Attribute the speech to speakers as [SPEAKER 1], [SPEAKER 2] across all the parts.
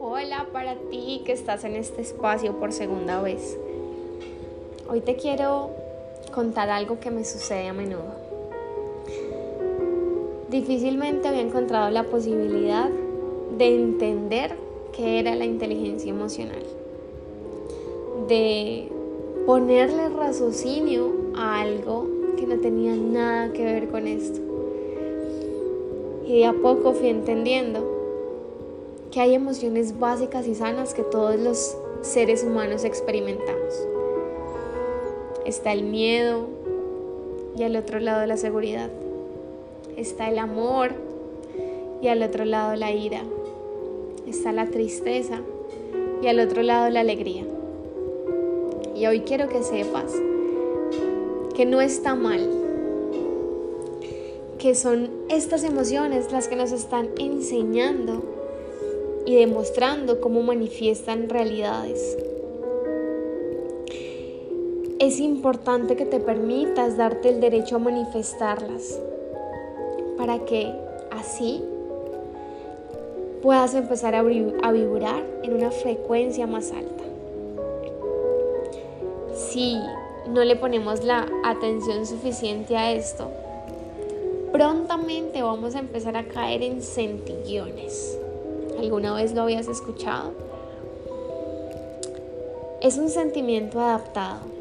[SPEAKER 1] Hola para ti que estás en este espacio por segunda vez. Hoy te quiero contar algo que me sucede a menudo. Difícilmente había encontrado la posibilidad de entender qué era la inteligencia emocional, de ponerle raciocinio a algo que no tenía nada que ver con esto. Y de a poco fui entendiendo que hay emociones básicas y sanas que todos los seres humanos experimentamos. Está el miedo y al otro lado la seguridad. Está el amor y al otro lado la ira. Está la tristeza y al otro lado la alegría. Y hoy quiero que sepas que no está mal, que son estas emociones las que nos están enseñando y demostrando cómo manifiestan realidades es importante que te permitas darte el derecho a manifestarlas para que así puedas empezar a, vibrar en una frecuencia más alta. Si no le ponemos la atención suficiente a esto, prontamente vamos a empezar a caer en centillones. ¿Alguna vez lo habías escuchado? Es un sentimiento adaptado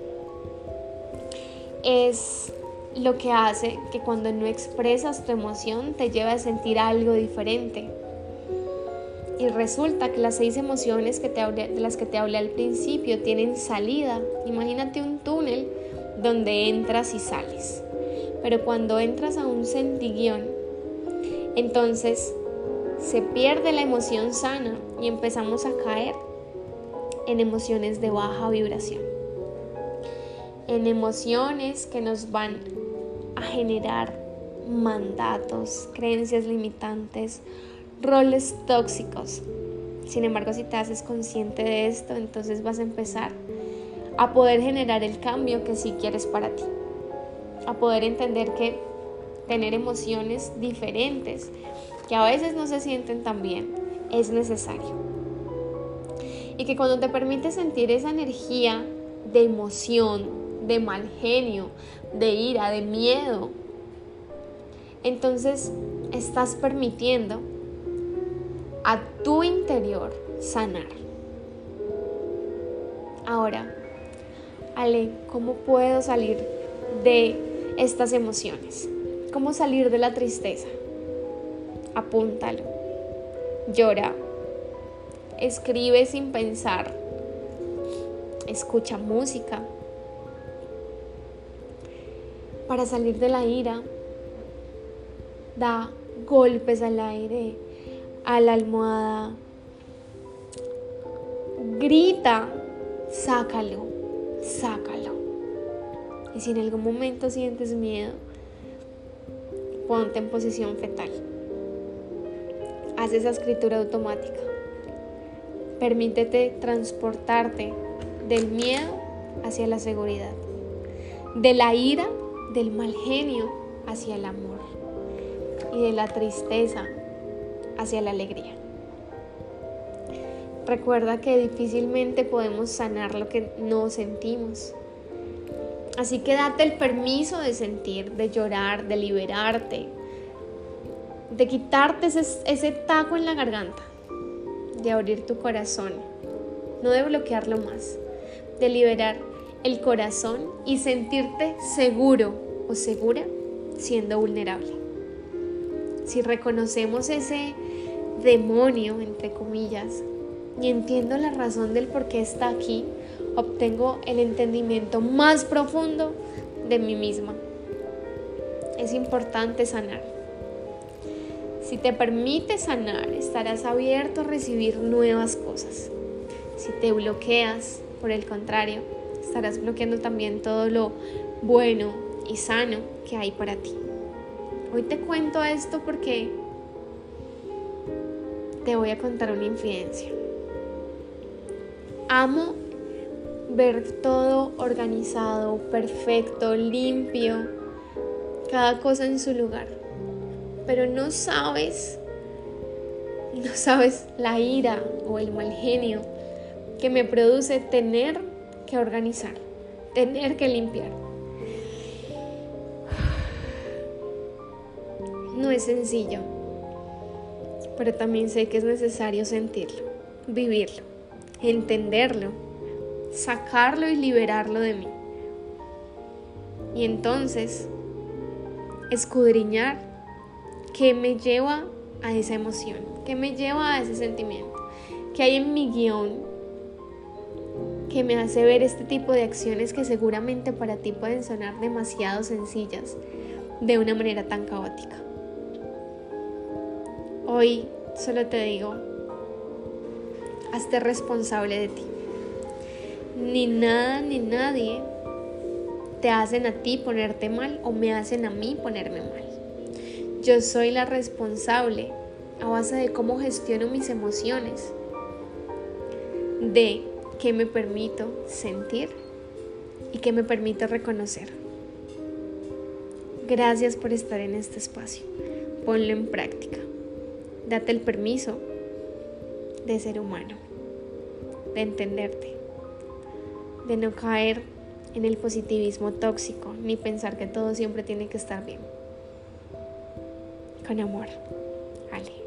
[SPEAKER 1] es lo que hace que cuando no expresas tu emoción te lleve a sentir algo diferente. Y resulta que las seis emociones que te de las que te hablé al principio tienen salida. Imagínate un túnel donde entras y sales. Pero cuando entras a un sentiguión, entonces se pierde la emoción sana y empezamos a caer en emociones de baja vibración en emociones que nos van a generar mandatos, creencias limitantes, roles tóxicos. Sin embargo, si te haces consciente de esto, entonces vas a empezar a poder generar el cambio que sí quieres para ti. A poder entender que tener emociones diferentes, que a veces no se sienten tan bien, es necesario. Y que cuando te permites sentir esa energía de emoción, de mal genio, de ira, de miedo. Entonces estás permitiendo a tu interior sanar. Ahora, Ale, ¿cómo puedo salir de estas emociones? ¿Cómo salir de la tristeza? Apúntalo. Llora. Escribe sin pensar. Escucha música para salir de la ira, da golpes al aire, a la almohada, grita, sácalo, sácalo. Y si en algún momento sientes miedo, ponte en posición fetal. Haz esa escritura automática. Permítete transportarte del miedo hacia la seguridad, de la ira del mal genio hacia el amor y de la tristeza hacia la alegría. Recuerda que difícilmente podemos sanar lo que no sentimos. Así que date el permiso de sentir, de llorar, de liberarte, de quitarte ese, ese taco en la garganta, de abrir tu corazón, no de bloquearlo más, de liberar el corazón y sentirte seguro o segura siendo vulnerable. Si reconocemos ese demonio, entre comillas, y entiendo la razón del por qué está aquí, obtengo el entendimiento más profundo de mí misma. Es importante sanar. Si te permite sanar, estarás abierto a recibir nuevas cosas. Si te bloqueas, por el contrario, estarás bloqueando también todo lo bueno y sano que hay para ti. Hoy te cuento esto porque te voy a contar una infidencia. Amo ver todo organizado, perfecto, limpio, cada cosa en su lugar, pero no sabes, no sabes la ira o el mal genio que me produce tener que organizar, tener que limpiar. No es sencillo, pero también sé que es necesario sentirlo, vivirlo, entenderlo, sacarlo y liberarlo de mí. Y entonces, escudriñar qué me lleva a esa emoción, qué me lleva a ese sentimiento, qué hay en mi guion que me hace ver este tipo de acciones que seguramente para ti pueden sonar demasiado sencillas de una manera tan caótica. Hoy solo te digo, hazte responsable de ti. Ni nada ni nadie te hacen a ti ponerte mal o me hacen a mí ponerme mal. Yo soy la responsable a base de cómo gestiono mis emociones, de qué me permito sentir y qué me permito reconocer. Gracias por estar en este espacio. Ponlo en práctica. Date el permiso de ser humano, de entenderte, de no caer en el positivismo tóxico ni pensar que todo siempre tiene que estar bien. Con amor, Ale.